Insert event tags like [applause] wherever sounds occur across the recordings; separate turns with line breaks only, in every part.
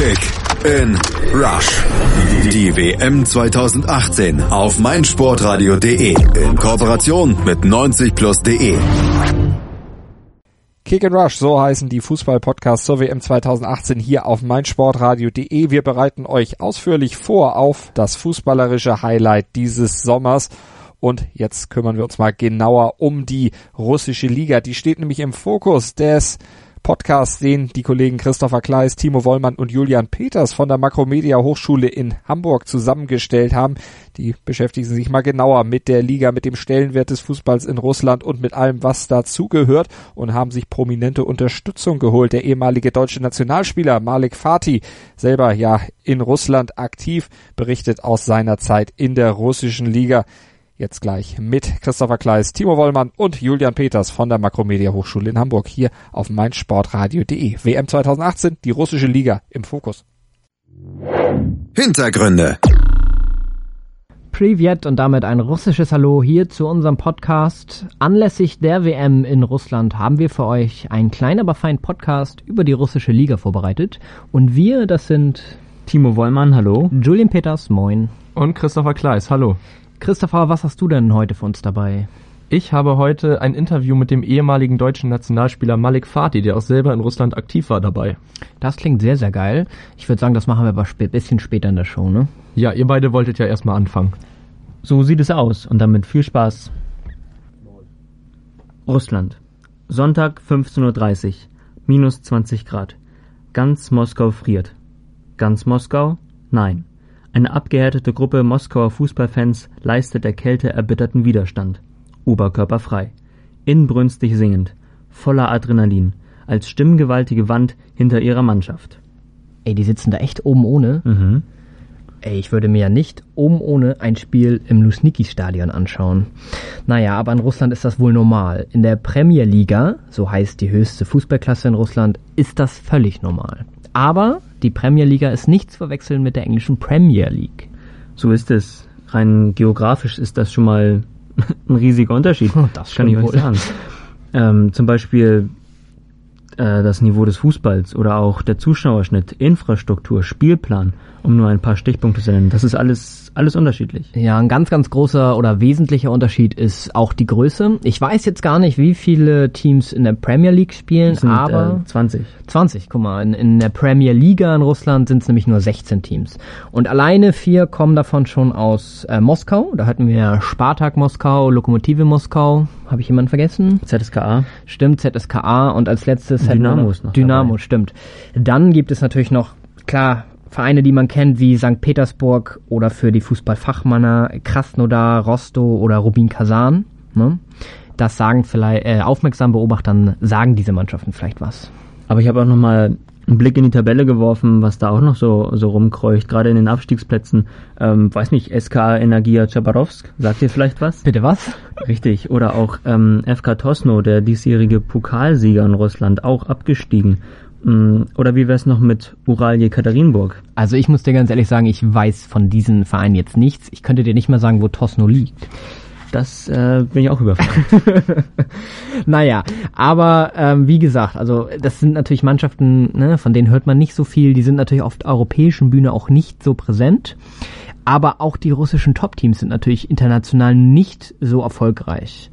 Kick in Rush. Die WM 2018 auf meinsportradio.de in Kooperation mit 90plus.de.
Kick and Rush, so heißen die Fußball-Podcasts zur WM 2018 hier auf meinsportradio.de. Wir bereiten euch ausführlich vor auf das fußballerische Highlight dieses Sommers. Und jetzt kümmern wir uns mal genauer um die russische Liga. Die steht nämlich im Fokus des Podcast, den die Kollegen Christopher Kleis, Timo Wollmann und Julian Peters von der Makromedia Hochschule in Hamburg zusammengestellt haben. Die beschäftigen sich mal genauer mit der Liga, mit dem Stellenwert des Fußballs in Russland und mit allem, was dazugehört und haben sich prominente Unterstützung geholt. Der ehemalige deutsche Nationalspieler Malik Fatih, selber ja in Russland aktiv, berichtet aus seiner Zeit in der russischen Liga jetzt gleich mit Christopher Kleis, Timo Wollmann und Julian Peters von der Makromedia Hochschule in Hamburg hier auf meinsportradio.de. WM 2018, die russische Liga im Fokus.
Hintergründe.
Privet und damit ein russisches Hallo hier zu unserem Podcast. Anlässlich der WM in Russland haben wir für euch einen kleinen, aber feinen Podcast über die russische Liga vorbereitet. Und wir, das sind
Timo Wollmann, hallo.
Julian Peters, moin.
Und Christopher Kleis, hallo.
Christopher, was hast du denn heute für uns dabei?
Ich habe heute ein Interview mit dem ehemaligen deutschen Nationalspieler Malik Fatih, der auch selber in Russland aktiv war, dabei.
Das klingt sehr, sehr geil. Ich würde sagen, das machen wir aber ein bisschen später in der Show, ne?
Ja, ihr beide wolltet ja erstmal anfangen.
So sieht es aus und damit viel Spaß. Russland. Sonntag 15.30 Uhr. Minus 20 Grad. Ganz Moskau friert. Ganz Moskau? Nein. Eine abgehärtete Gruppe Moskauer Fußballfans leistet der Kälte erbitterten Widerstand. Oberkörperfrei. Inbrünstig singend. Voller Adrenalin. Als stimmgewaltige Wand hinter ihrer Mannschaft.
Ey, die sitzen da echt oben ohne.
Mhm.
Ey, ich würde mir ja nicht oben ohne ein Spiel im Lusniki-Stadion anschauen. Naja, aber in Russland ist das wohl normal. In der Premier Liga, so heißt die höchste Fußballklasse in Russland, ist das völlig normal. Aber die Premier Liga ist nicht zu verwechseln mit der englischen Premier League.
So ist es. Rein geografisch ist das schon mal [laughs] ein riesiger Unterschied.
Das
kann ich euch
wohl.
sagen. Ähm, zum Beispiel äh, das Niveau des Fußballs oder auch der Zuschauerschnitt, Infrastruktur, Spielplan, um nur ein paar Stichpunkte zu nennen. Das ist alles, alles unterschiedlich.
Ja, ein ganz, ganz großer oder wesentlicher Unterschied ist auch die Größe. Ich weiß jetzt gar nicht, wie viele Teams in der Premier League spielen,
sind
aber
äh, 20.
20, guck mal, in, in der Premier Liga in Russland sind es nämlich nur 16 Teams. Und alleine vier kommen davon schon aus äh, Moskau. Da hatten wir Spartak Moskau, Lokomotive Moskau. Habe ich jemanden vergessen?
ZSKA.
Stimmt, ZSKA und als letztes
Dynamo
noch-
ist noch
Dynamo,
dabei.
stimmt. Dann gibt es natürlich noch, klar, Vereine, die man kennt, wie St. Petersburg oder für die Fußballfachmänner Krasnodar, Rostow oder Rubin Kazan. Ne? Das sagen vielleicht, äh, aufmerksam Beobachtern sagen diese Mannschaften vielleicht was.
Aber ich habe auch nochmal einen Blick in die Tabelle geworfen, was da auch noch so, so rumkreucht, gerade in den Abstiegsplätzen. Ähm, weiß nicht, SK Energia Chabarovsk, sagt ihr vielleicht was?
Bitte was?
Richtig, oder auch ähm, FK Tosno, der diesjährige Pokalsieger in Russland, auch abgestiegen. Mm, Oder wie wär's noch mit Ural Jekaterinburg?
Also ich muss dir ganz ehrlich sagen, ich weiß von diesen Vereinen jetzt nichts. Ich könnte dir nicht mal sagen, wo Tosno liegt.
Das äh, bin ich auch überfragt. [laughs] [laughs]
Naja, aber ähm, wie gesagt, also das sind natürlich Mannschaften, ne, von denen hört man nicht so viel. Die sind natürlich auf der europäischen Bühne auch nicht so präsent. Aber auch die russischen Top-Teams sind natürlich international nicht so erfolgreich.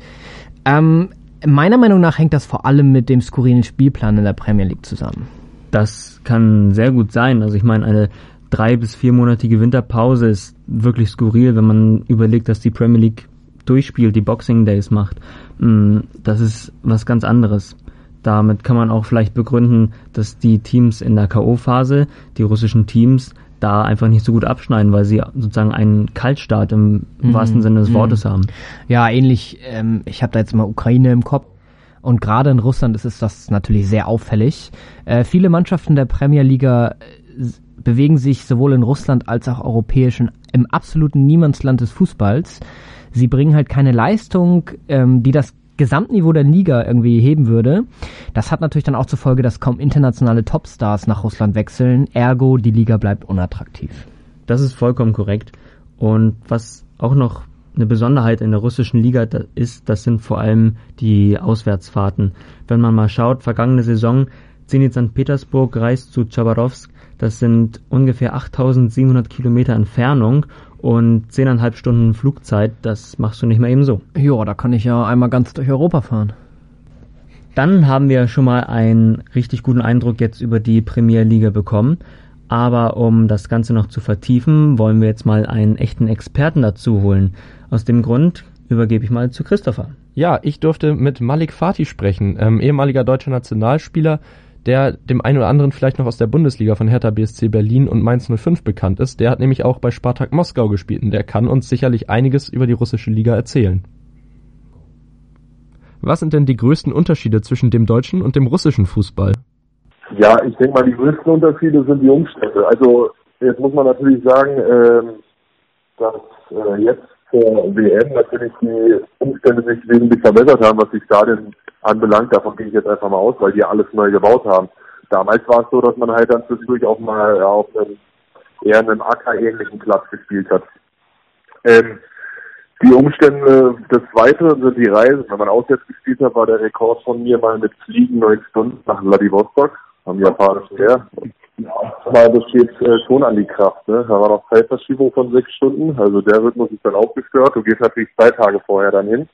Ähm, meiner Meinung nach hängt das vor allem mit dem skurrilen Spielplan in der Premier League zusammen.
Das kann sehr gut sein. Also ich meine, eine drei- bis viermonatige Winterpause ist wirklich skurril, wenn man überlegt, dass die Premier League durchspielt, die Boxing Days macht. Mm, Das ist was ganz anderes. Damit kann man auch vielleicht begründen, dass die Teams in der K.O.-Phase, die russischen Teams, da einfach nicht so gut abschneiden, weil sie sozusagen einen Kaltstart im, im wahrsten Sinne des Wortes haben.
Ja, ähnlich, ähm, ich habe da jetzt mal Ukraine im Kopf. Und gerade in Russland ist es das natürlich sehr auffällig. Äh, viele Mannschaften der Premier Liga äh, bewegen sich sowohl in Russland als auch europäischen im absoluten Niemandsland des Fußballs. Sie bringen halt keine Leistung, ähm, die das Gesamtniveau der Liga irgendwie heben würde. Das hat natürlich dann auch zur Folge, dass kaum internationale Topstars nach Russland wechseln. Ergo, die Liga bleibt unattraktiv.
Das ist vollkommen korrekt. Und was auch noch eine Besonderheit in der russischen Liga ist, das sind vor allem die Auswärtsfahrten. Wenn man mal schaut, vergangene Saison, Zenit St. Petersburg reist zu Chabarovsk, Das sind ungefähr 8700 Kilometer Entfernung und 10,5 Stunden Flugzeit. Das machst du nicht mal eben so.
Ja, da kann ich ja einmal ganz durch Europa fahren.
Dann haben wir schon mal einen richtig guten Eindruck jetzt über die Premier Liga bekommen. Aber um das Ganze noch zu vertiefen, wollen wir jetzt mal einen echten Experten dazu holen. Aus dem Grund übergebe ich mal zu Christopher.
Ja, ich durfte mit Malik Fatih sprechen, ähm, ehemaliger deutscher Nationalspieler, der dem einen oder anderen vielleicht noch aus der Bundesliga von Hertha BSC Berlin und Mainz 05 bekannt ist. Der hat nämlich auch bei Spartak Moskau gespielt und der kann uns sicherlich einiges über die russische Liga erzählen. Was sind denn die größten Unterschiede zwischen dem deutschen und dem russischen Fußball?
Ja, ich denke mal, die größten Unterschiede sind die Umstände. Also jetzt muss man natürlich sagen, ähm, dass äh, jetzt zur WM natürlich die Umstände sich wesentlich verbessert haben, was die Stadien anbelangt. Davon gehe ich jetzt einfach mal aus, weil die alles neu gebaut haben. Damals war es so, dass man halt dann zwischendurch auch mal auf einem eher einem Acker-ähnlichen Platz gespielt hat. Ähm, die Umstände des Weiteren sind die Reisen. Wenn man auswärts gespielt hat, war der Rekord von mir mal mit Fliegen neun Stunden nach Vladivostok am japanischen Meer. Aber das steht äh, schon an die Kraft. Ne? Da war noch Zeitverschiebung von sechs Stunden. Also der Rhythmus ist dann auch gestört. Du gehst natürlich zwei Tage vorher dann hin.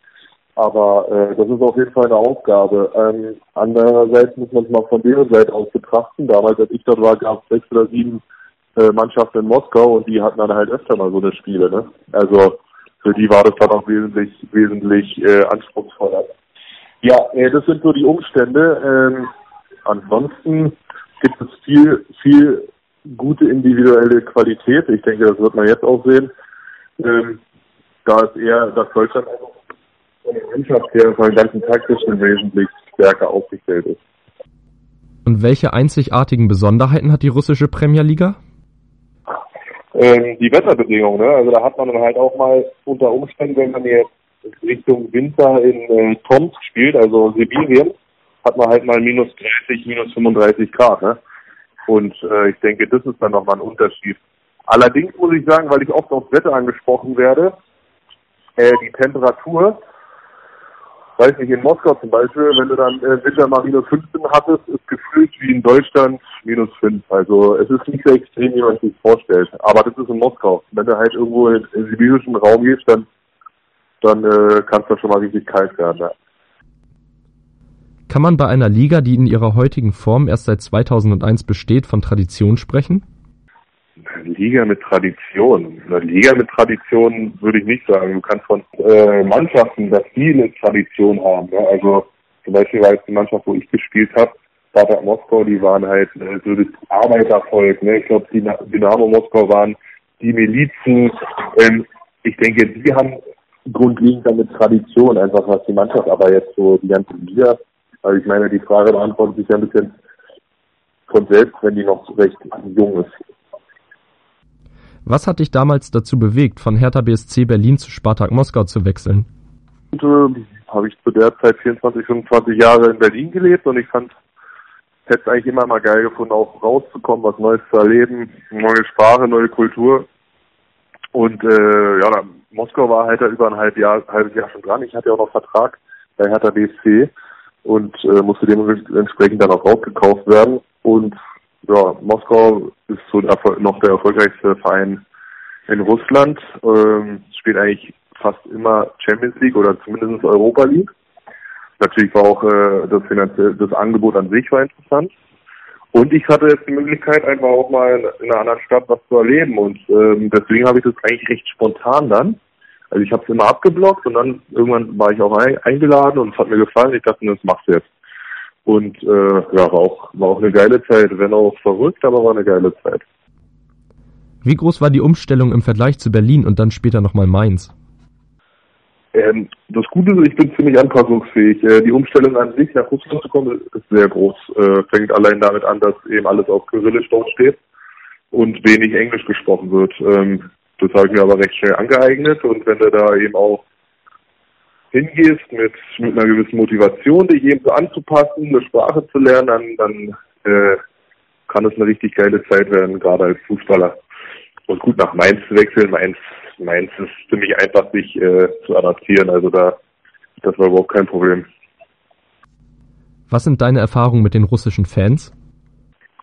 Aber äh, das ist auf jeden Fall eine Aufgabe. Ähm, andererseits muss man es mal von deren Seite aus betrachten. Damals, als ich dort war, gab es sechs oder sieben äh, Mannschaften in Moskau und die hatten dann halt öfter mal so eine Spiele. Ne? Also für die war das dann auch wesentlich, wesentlich äh, anspruchsvoller. Ja, äh, das sind so die Umstände. Ähm, ansonsten gibt es viel, viel gute individuelle Qualität. Ich denke, das wird man jetzt auch sehen. Ähm, da ist eher, dass Deutschland von der Mannschaft her von den ganzen taktischen wesentlich stärker aufgestellt ist.
Und welche einzigartigen Besonderheiten hat die russische Premier Liga?
Ähm, die Wetterbedingungen, ne? Also da hat man dann halt auch mal unter Umständen, wenn man jetzt Richtung Winter in äh, Tomsk spielt, also Sibirien, hat man halt mal minus 30, minus 35 Grad. Ne? Und äh, ich denke, das ist dann nochmal ein Unterschied. Allerdings muss ich sagen, weil ich oft aufs Wetter angesprochen werde, äh, die Temperatur, weiß nicht, in Moskau zum Beispiel, wenn du dann äh, Winter mal minus 15 hattest, ist gefühlt wie in Deutschland minus 5. Also es ist nicht so extrem, wie man sich vorstellt. Aber das ist in Moskau. Wenn du halt irgendwo in, den sibirischen Raum gehst, dann, dann äh, kann es da schon mal richtig kalt werden. Ja.
Kann man bei einer Liga, die in ihrer heutigen Form erst seit 2001 besteht, von Tradition sprechen?
Liga mit Tradition. Eine Liga mit Tradition würde ich nicht sagen. Du kannst von äh, Mannschaften, dass die eine Tradition haben. Ne? Also zum Beispiel war jetzt die Mannschaft, wo ich gespielt habe, Spartak Moskau, die waren halt äh, so das Arbeitervolk. Ne? Ich glaube, die Dynamo Moskau waren die Milizen. Ähm, ich denke, die haben grundlegend damit Tradition, einfach was die Mannschaft, aber jetzt so die ganze Liga also ich meine, die Frage beantwortet sich ja ein bisschen von selbst, wenn die noch recht jung ist.
Was hat dich damals dazu bewegt, von Hertha BSC Berlin zu Spartak Moskau zu wechseln?
Und, äh, habe ich zu der Zeit 24, 25 Jahre in Berlin gelebt und ich fand, hätte es eigentlich immer mal geil gefunden, auch rauszukommen, was Neues zu erleben, neue Sprache, neue Kultur. Und äh, ja, dann, Moskau war halt da über ein halbes Jahr, halbes Jahr schon dran. Ich hatte ja auch noch Vertrag bei Hertha BSC und äh, musste dementsprechend dann auch rausgekauft werden. Und ja, Moskau ist so noch der erfolgreichste Verein in Russland, ähm, spielt eigentlich fast immer Champions League oder zumindest Europa League. Natürlich war auch äh, das finanzielle, das Angebot an sich war interessant. Und ich hatte jetzt die Möglichkeit, einfach auch mal in einer anderen Stadt was zu erleben. Und ähm, deswegen habe ich das eigentlich recht spontan dann also ich habe es immer abgeblockt und dann irgendwann war ich auch eingeladen und es hat mir gefallen. Ich dachte, das machst du jetzt. Und äh, ja, war auch, war auch eine geile Zeit, wenn auch verrückt, aber war eine geile Zeit.
Wie groß war die Umstellung im Vergleich zu Berlin und dann später nochmal Mainz?
Ähm, das Gute ist, ich bin ziemlich anpassungsfähig. Äh, die Umstellung an sich nach Russland zu kommen ist sehr groß. Äh, fängt allein damit an, dass eben alles auf Kyrillisch dort steht und wenig Englisch gesprochen wird. Ähm, das habe ich mir aber recht schnell angeeignet und wenn du da eben auch hingehst mit, mit einer gewissen Motivation, dich eben so anzupassen, eine Sprache zu lernen, dann, dann äh, kann es eine richtig geile Zeit werden, gerade als Fußballer. Und gut nach Mainz zu wechseln, Mainz, Mainz ist ziemlich einfach, sich äh, zu adaptieren. Also da, das war überhaupt kein Problem.
Was sind deine Erfahrungen mit den russischen Fans?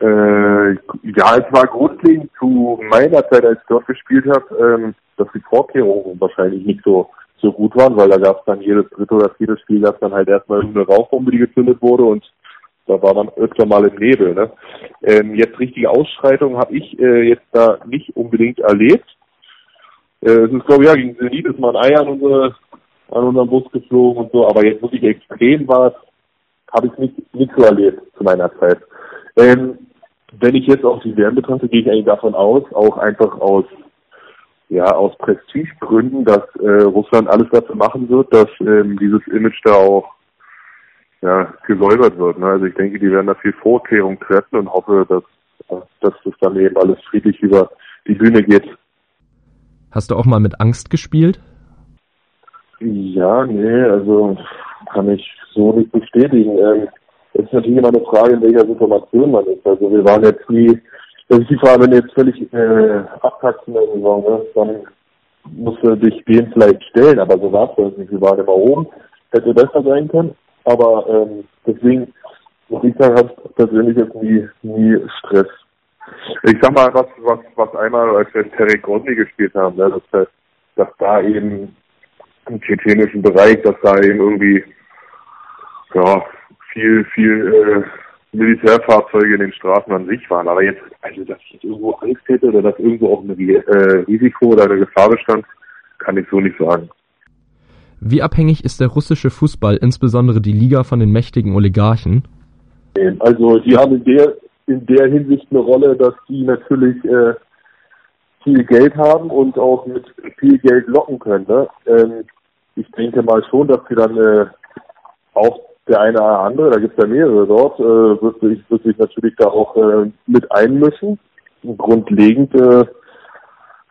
Äh, ja, es war grundlegend zu meiner Zeit, als ich dort gespielt habe, ähm, dass die Vorkehrungen wahrscheinlich nicht so so gut waren, weil da gab es dann jedes dritte oder vierte Spiel gab dann halt erstmal eine Rauchbombe, die gezündet wurde und da war man öfter mal im Nebel. Ne? Ähm, jetzt richtige Ausschreitungen habe ich äh, jetzt da nicht unbedingt erlebt. Äh, es ist glaube ich ja gegen Zenit ist mal ein Ei an, unsere, an unserem Bus geflogen und so, aber jetzt wirklich extrem war habe ich nicht, nicht so erlebt zu meiner Zeit. Ähm, wenn ich jetzt auch die WM betrachte, gehe ich eigentlich davon aus, auch einfach aus ja aus Prestigegründen, dass äh, Russland alles dafür machen wird, dass ähm, dieses Image da auch ja, gesäubert wird. Ne? Also ich denke, die werden da viel Vorkehrung treffen und hoffe, dass, dass das dann eben alles friedlich über die Bühne geht.
Hast du auch mal mit Angst gespielt?
Ja, nee, also kann ich so nicht bestätigen. Ähm, es ist natürlich immer eine Frage, in welcher Situation man ist. Also wir waren jetzt nie das ist die Frage, wenn du jetzt völlig äh, abkackst in der Saison, ne, dann musst du dich dem vielleicht stellen, aber so war es nicht. Wir waren immer oben, hätte besser sein können, aber ähm, deswegen muss ich sagen, ich persönlich jetzt nie, nie Stress. Ich sag mal, was, was, was einmal, als wir Terry Grondny gespielt haben, ne, dass, dass da eben im tschetschenischen Bereich, dass da eben irgendwie ja, viel, viel äh, Militärfahrzeuge in den Straßen an sich waren. Aber jetzt, also dass ich jetzt irgendwo Angst hätte oder dass irgendwo auch ein äh, Risiko oder eine Gefahr bestand, kann ich so nicht sagen.
Wie abhängig ist der russische Fußball, insbesondere die Liga, von den mächtigen Oligarchen?
Also die haben in der in der Hinsicht eine Rolle, dass die natürlich äh, viel Geld haben und auch mit viel Geld locken können. Ne? Ähm, ich denke mal schon, dass sie dann äh, auch der eine oder andere, da gibt es ja mehrere dort, äh, wird, sich, wird sich natürlich da auch äh, mit einmischen. Grundlegend, äh,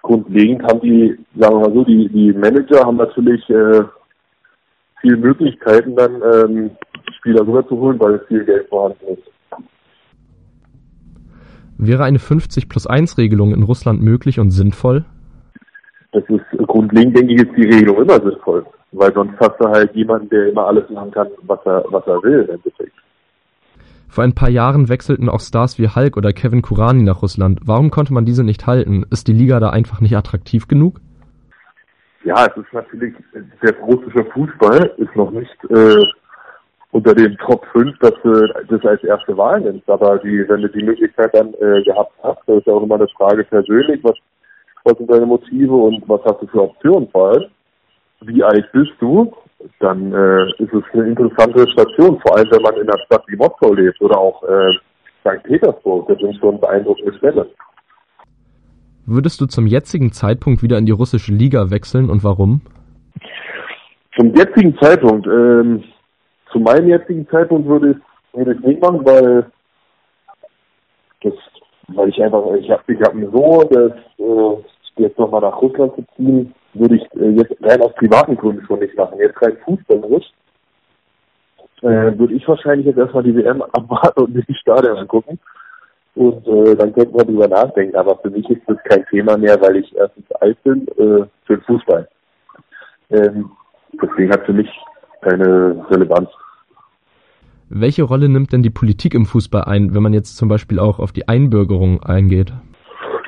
grundlegend haben die, sagen wir mal so, die, die Manager haben natürlich äh, viele Möglichkeiten, dann ähm, Spieler rüberzuholen, weil viel Geld vorhanden ist.
Wäre eine 50 plus 1 Regelung in Russland möglich und sinnvoll?
Das ist grundlegend, denke ich, ist die Regelung immer sinnvoll. Weil sonst hast du halt jemanden, der immer alles machen kann, was er, was er will im Endeffekt.
Vor ein paar Jahren wechselten auch Stars wie Hulk oder Kevin Kurani nach Russland. Warum konnte man diese nicht halten? Ist die Liga da einfach nicht attraktiv genug?
Ja, es ist natürlich, der russische Fußball ist noch nicht äh, unter den Top 5, dass du das als erste Wahl nimmst. Aber die, wenn du die Möglichkeit dann äh, gehabt hast, das ist ja auch immer eine Frage persönlich, was, was sind deine Motive und was hast du für Optionen vor allem wie alt bist du, dann äh, ist es eine interessante Station, vor allem wenn man in einer Stadt wie Moskau lebt oder auch äh, St. Petersburg. Das sind schon beeindruckende Städte.
Würdest du zum jetzigen Zeitpunkt wieder in die russische Liga wechseln und warum?
Zum jetzigen Zeitpunkt, ähm, zu meinem jetzigen Zeitpunkt würde ich, würde ich nicht machen, weil das, weil ich einfach, ich habe ich hab mir so, dass äh, jetzt nochmal nach Russland zu ziehen, würde ich äh, jetzt rein aus privaten Gründen schon nicht machen. Jetzt rein fußballerisch äh, würde ich wahrscheinlich jetzt erstmal die WM [laughs] abwarten und mir die Stadion angucken. Und äh, dann könnten wir darüber nachdenken. Aber für mich ist das kein Thema mehr, weil ich erstens alt bin äh, für den Fußball. Ähm, deswegen hat für mich keine Relevanz.
Welche Rolle nimmt denn die Politik im Fußball ein, wenn man jetzt zum Beispiel auch auf die Einbürgerung eingeht?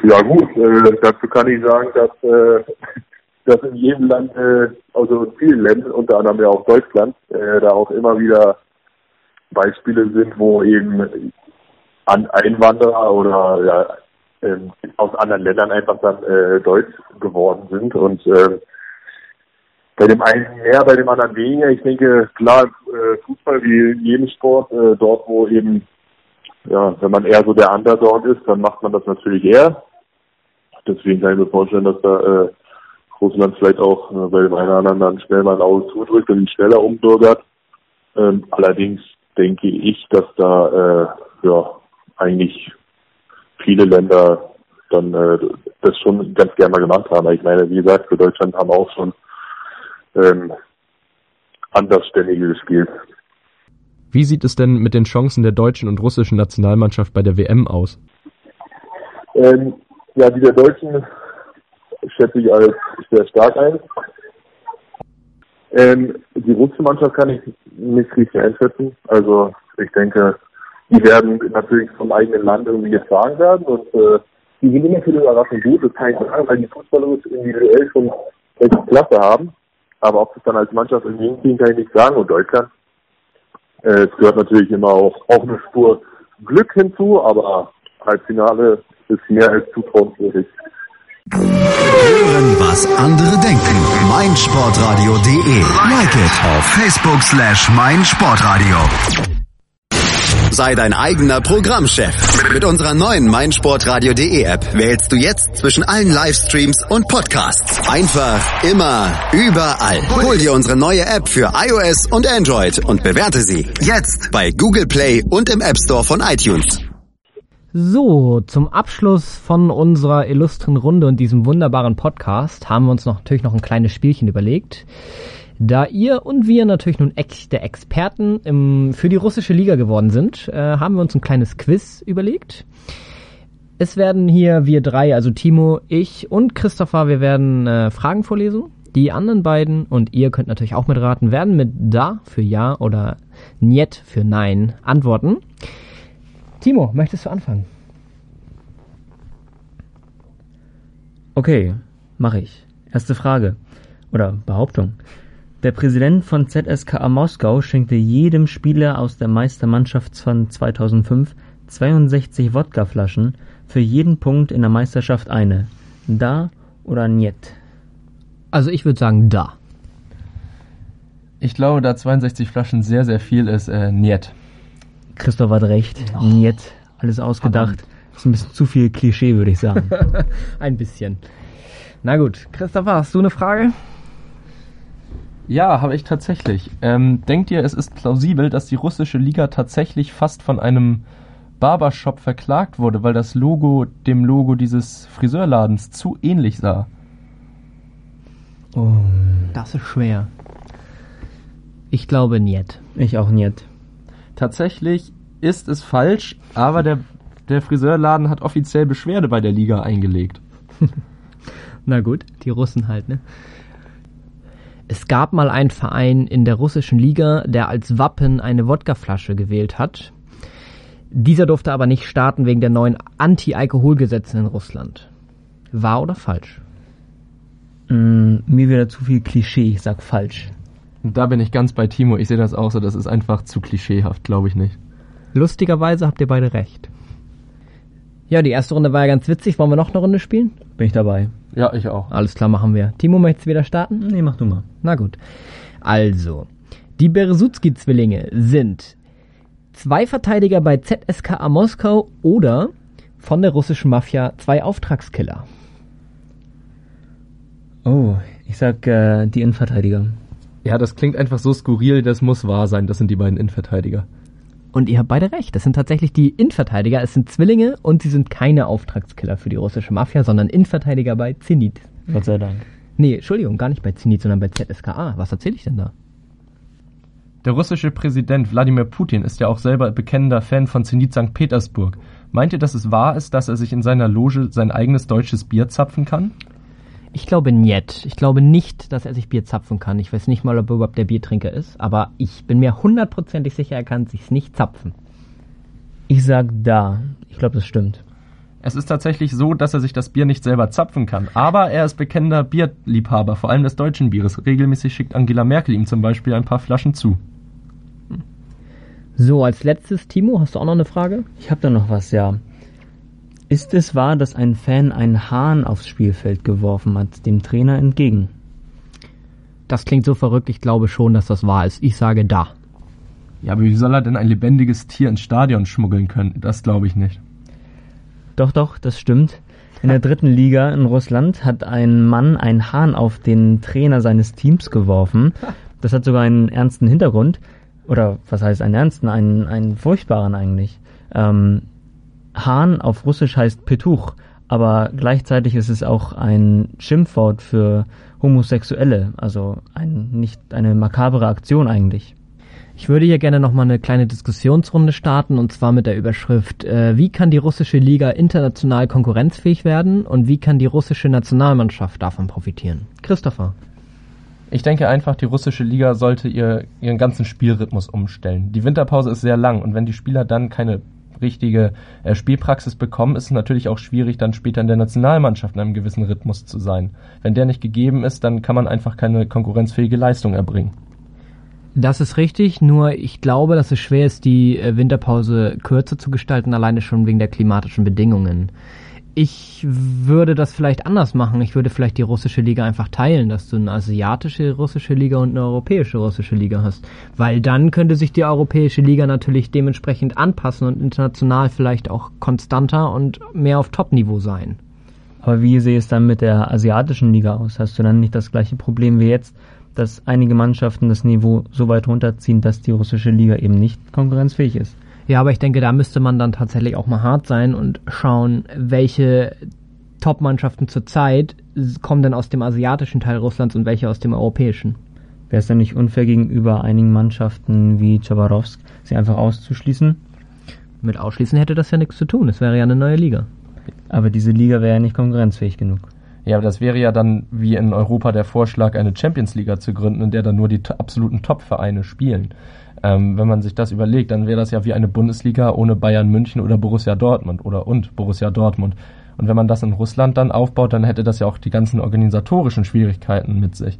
Ja gut, äh, dazu kann ich sagen, dass äh, [laughs] dass in jedem Land, äh, also in vielen Ländern, unter anderem ja auch Deutschland, äh, da auch immer wieder Beispiele sind, wo eben an Einwanderer oder ja, äh, aus anderen Ländern einfach dann äh, deutsch geworden sind und äh, bei dem einen mehr, bei dem anderen weniger. Ich denke, klar, äh, Fußball wie in jedem Sport, äh, dort wo eben, ja, wenn man eher so der Underdog ist, dann macht man das natürlich eher. Deswegen kann ich mir vorstellen, dass da äh, Russland vielleicht auch äh, bei dem einen oder anderen dann schnell mal ein Auge zudrückt und ihn schneller umbürgert. Ähm, allerdings denke ich, dass da äh, ja eigentlich viele Länder dann äh, das schon ganz gerne mal gemacht haben. Ich meine, wie gesagt, für Deutschland haben auch schon ähm, Andersständige gespielt.
Wie sieht es denn mit den Chancen der deutschen und russischen Nationalmannschaft bei der WM aus?
Ähm, ja, die der deutschen schätze ich als sehr stark ein. Ähm, die russische Mannschaft kann ich nicht richtig einschätzen. Also ich denke, die werden natürlich vom eigenen Land irgendwie getragen werden und äh, die sind immer für die Überraschung gut, das kann ich sagen, weil die Fußballer individuell schon echt Klasse haben. Aber ob es dann als Mannschaft irgendwie hinkriegen, kann ich nicht sagen. Und Deutschland, äh, es gehört natürlich immer auch, auch eine Spur Glück hinzu, aber Halbfinale ist mehr als zutrauenswürdig.
Hören, was andere denken. meinsportradio.de. Like it auf Facebook slash meinsportradio. Sei dein eigener Programmchef. Mit unserer neuen meinsportradio.de App wählst du jetzt zwischen allen Livestreams und Podcasts. Einfach, immer, überall. Hol dir unsere neue App für iOS und Android und bewerte sie jetzt bei Google Play und im App Store von iTunes.
So, zum Abschluss von unserer illustren Runde und diesem wunderbaren Podcast haben wir uns noch, natürlich noch ein kleines Spielchen überlegt. Da ihr und wir natürlich nun echte Experten im, für die russische Liga geworden sind, äh, haben wir uns ein kleines Quiz überlegt. Es werden hier wir drei, also Timo, ich und Christopher, wir werden äh, Fragen vorlesen. Die anderen beiden und ihr könnt natürlich auch mitraten, werden mit Da für Ja oder Niet für Nein antworten. Timo, möchtest du anfangen?
Okay, mache ich. Erste Frage oder Behauptung. Der Präsident von ZSKA Moskau schenkte jedem Spieler aus der Meistermannschaft von 2005 62 Wodkaflaschen, für jeden Punkt in der Meisterschaft eine. Da oder niet?
Also ich würde sagen Da.
Ich glaube, da 62 Flaschen sehr, sehr viel ist, äh, Niet.
Christoph hat recht. Oh. Niet. Alles ausgedacht. Ist ein bisschen zu viel Klischee, würde ich sagen. [laughs]
ein bisschen. Na gut, Christopher, hast du eine Frage?
Ja, habe ich tatsächlich. Ähm, denkt ihr, es ist plausibel, dass die russische Liga tatsächlich fast von einem Barbershop verklagt wurde, weil das Logo dem Logo dieses Friseurladens zu ähnlich sah?
Oh, das ist schwer. Ich glaube niet.
Ich auch niet.
Tatsächlich ist es falsch, aber der, der Friseurladen hat offiziell Beschwerde bei der Liga eingelegt. [laughs]
Na gut, die Russen halt, ne? Es gab mal einen Verein in der russischen Liga, der als Wappen eine Wodkaflasche gewählt hat. Dieser durfte aber nicht starten wegen der neuen Anti-Alkoholgesetze in Russland. Wahr oder falsch?
Mm, mir wieder zu viel Klischee, ich sag falsch.
Da bin ich ganz bei Timo. Ich sehe das auch so. Das ist einfach zu klischeehaft, glaube ich nicht.
Lustigerweise habt ihr beide recht. Ja, die erste Runde war ja ganz witzig. Wollen wir noch eine Runde spielen?
Bin ich dabei.
Ja, ich auch.
Alles klar, machen wir. Timo, möchtest du wieder starten?
Nee, mach du mal.
Na gut. Also, die Beresutski-Zwillinge sind zwei Verteidiger bei ZSKA Moskau oder von der russischen Mafia zwei Auftragskiller.
Oh, ich sag äh, die Innenverteidiger.
Ja, das klingt einfach so skurril, das muss wahr sein. Das sind die beiden Innenverteidiger.
Und ihr habt beide recht. Das sind tatsächlich die Innenverteidiger. Es sind Zwillinge und sie sind keine Auftragskiller für die russische Mafia, sondern Innenverteidiger bei Zenit.
Gott sei Dank.
Nee, Entschuldigung, gar nicht bei Zenit, sondern bei ZSKA. Was erzähle ich denn da?
Der russische Präsident Wladimir Putin ist ja auch selber bekennender Fan von Zenit St. Petersburg. Meint ihr, dass es wahr ist, dass er sich in seiner Loge sein eigenes deutsches Bier zapfen kann?
Ich glaube nicht. Ich glaube nicht, dass er sich Bier zapfen kann. Ich weiß nicht mal, ob er überhaupt der Biertrinker ist, aber ich bin mir hundertprozentig sicher, er kann sich's nicht zapfen.
Ich sag da. Ich glaube, das stimmt.
Es ist tatsächlich so, dass er sich das Bier nicht selber zapfen kann. Aber er ist bekennender Bierliebhaber, vor allem des deutschen Bieres. Regelmäßig schickt Angela Merkel ihm zum Beispiel ein paar Flaschen zu.
So, als letztes, Timo, hast du auch noch eine Frage?
Ich habe da noch was, ja. Ist es wahr, dass ein Fan einen Hahn aufs Spielfeld geworfen hat, dem Trainer entgegen?
Das klingt so verrückt, ich glaube schon, dass das wahr ist. Ich sage da.
Ja, aber wie soll er denn ein lebendiges Tier ins Stadion schmuggeln können? Das glaube ich nicht.
Doch, doch, das stimmt. In der dritten Liga in Russland hat ein Mann einen Hahn auf den Trainer seines Teams geworfen. Das hat sogar einen ernsten Hintergrund. Oder was heißt einen ernsten? Einen, einen furchtbaren eigentlich. Ähm, Hahn auf Russisch heißt Petuch, aber gleichzeitig ist es auch ein Schimpfwort für Homosexuelle, also ein, nicht eine makabere Aktion eigentlich.
Ich würde hier gerne nochmal eine kleine Diskussionsrunde starten und zwar mit der Überschrift, äh, wie kann die russische Liga international konkurrenzfähig werden und wie kann die russische Nationalmannschaft davon profitieren? Christopher.
Ich denke einfach, die russische Liga sollte ihr, ihren ganzen Spielrhythmus umstellen. Die Winterpause ist sehr lang und wenn die Spieler dann keine richtige äh, Spielpraxis bekommen, ist es natürlich auch schwierig, dann später in der Nationalmannschaft in einem gewissen Rhythmus zu sein. Wenn der nicht gegeben ist, dann kann man einfach keine konkurrenzfähige Leistung erbringen.
Das ist richtig, nur ich glaube, dass es schwer ist, die äh, Winterpause kürzer zu gestalten, alleine schon wegen der klimatischen Bedingungen. Ich würde das vielleicht anders machen. Ich würde vielleicht die russische Liga einfach teilen, dass du eine asiatische russische Liga und eine europäische russische Liga hast. Weil dann könnte sich die europäische Liga natürlich dementsprechend anpassen und international vielleicht auch konstanter und mehr auf Top-Niveau sein.
Aber wie sehe es dann mit der asiatischen Liga aus? Hast du dann nicht das gleiche Problem wie jetzt, dass einige Mannschaften das Niveau so weit runterziehen, dass die russische Liga eben nicht konkurrenzfähig ist?
Ja, aber ich denke, da müsste man dann tatsächlich auch mal hart sein und schauen, welche Top-Mannschaften zurzeit kommen denn aus dem asiatischen Teil Russlands und welche aus dem europäischen.
Wäre es dann nicht unfair gegenüber einigen Mannschaften wie Chabarovsk, sie einfach auszuschließen?
Mit Ausschließen hätte das ja nichts zu tun. Es wäre ja eine neue Liga.
Aber diese Liga wäre ja nicht konkurrenzfähig genug.
Ja, aber das wäre ja dann wie in Europa der Vorschlag, eine Champions Liga zu gründen, in der dann nur die absoluten Top-Vereine spielen. Ähm, wenn man sich das überlegt, dann wäre das ja wie eine Bundesliga ohne Bayern München oder Borussia Dortmund oder und Borussia Dortmund. Und wenn man das in Russland dann aufbaut, dann hätte das ja auch die ganzen organisatorischen Schwierigkeiten mit sich.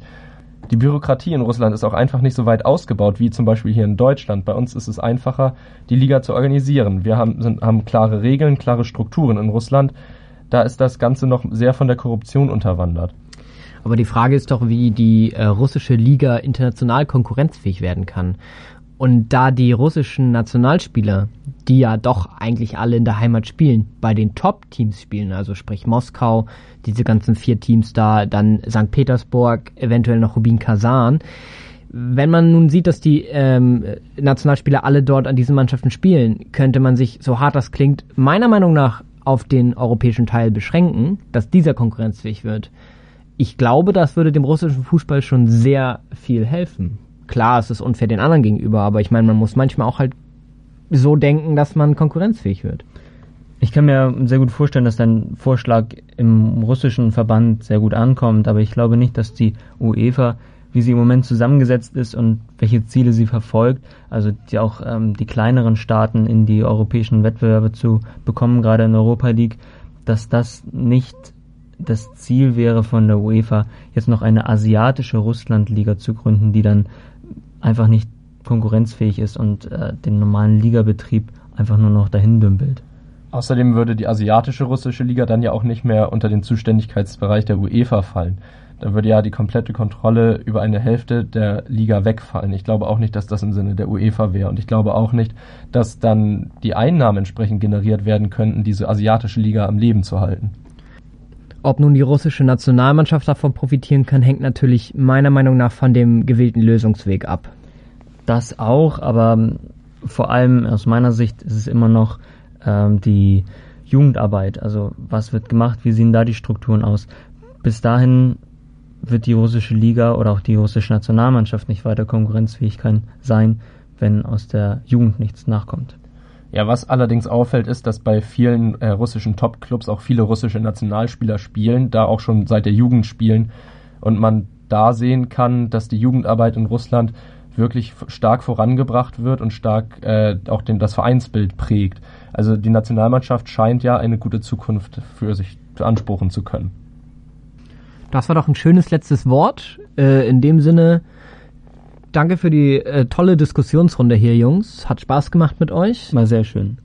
Die Bürokratie in Russland ist auch einfach nicht so weit ausgebaut wie zum Beispiel hier in Deutschland. Bei uns ist es einfacher, die Liga zu organisieren. Wir haben, sind, haben klare Regeln, klare Strukturen in Russland. Da ist das Ganze noch sehr von der Korruption unterwandert.
Aber die Frage ist doch, wie die äh, russische Liga international konkurrenzfähig werden kann. Und da die russischen Nationalspieler, die ja doch eigentlich alle in der Heimat spielen, bei den Top-Teams spielen, also sprich Moskau, diese ganzen vier Teams da, dann St. Petersburg, eventuell noch Rubin Kazan. Wenn man nun sieht, dass die ähm, Nationalspieler alle dort an diesen Mannschaften spielen, könnte man sich, so hart das klingt, meiner Meinung nach auf den europäischen Teil beschränken, dass dieser konkurrenzfähig wird. Ich glaube, das würde dem russischen Fußball schon sehr viel helfen klar, es ist unfair den anderen gegenüber, aber ich meine, man muss manchmal auch halt so denken, dass man konkurrenzfähig wird.
Ich kann mir sehr gut vorstellen, dass dein Vorschlag im russischen Verband sehr gut ankommt, aber ich glaube nicht, dass die UEFA, wie sie im Moment zusammengesetzt ist und welche Ziele sie verfolgt, also die auch ähm, die kleineren Staaten in die europäischen Wettbewerbe zu bekommen, gerade in Europa League, dass das nicht das Ziel wäre von der UEFA, jetzt noch eine asiatische Russlandliga zu gründen, die dann einfach nicht konkurrenzfähig ist und äh, den normalen Ligabetrieb einfach nur noch dahin dümpelt.
Außerdem würde die asiatische russische Liga dann ja auch nicht mehr unter den Zuständigkeitsbereich der UEFA fallen. Da würde ja die komplette Kontrolle über eine Hälfte der Liga wegfallen. Ich glaube auch nicht, dass das im Sinne der UEFA wäre. Und ich glaube auch nicht, dass dann die Einnahmen entsprechend generiert werden könnten, diese asiatische Liga am Leben zu halten.
Ob nun die russische Nationalmannschaft davon profitieren kann, hängt natürlich meiner Meinung nach von dem gewählten Lösungsweg ab.
Das auch, aber vor allem aus meiner Sicht ist es immer noch ähm, die Jugendarbeit. Also was wird gemacht, wie sehen da die Strukturen aus? Bis dahin wird die russische Liga oder auch die russische Nationalmannschaft nicht weiter konkurrenzfähig sein, wenn aus der Jugend nichts nachkommt.
Ja, was allerdings auffällt, ist, dass bei vielen äh, russischen Top-Clubs auch viele russische Nationalspieler spielen, da auch schon seit der Jugend spielen und man da sehen kann, dass die Jugendarbeit in Russland wirklich stark vorangebracht wird und stark äh, auch den, das Vereinsbild prägt. Also die Nationalmannschaft scheint ja eine gute Zukunft für sich beanspruchen zu können.
Das war doch ein schönes letztes Wort. Äh, in dem Sinne danke für die äh, tolle Diskussionsrunde hier, Jungs. Hat Spaß gemacht mit euch.
War sehr schön.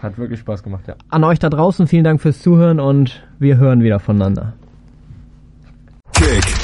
Hat wirklich Spaß gemacht, ja.
An euch da draußen vielen Dank fürs Zuhören und wir hören wieder voneinander.
Kick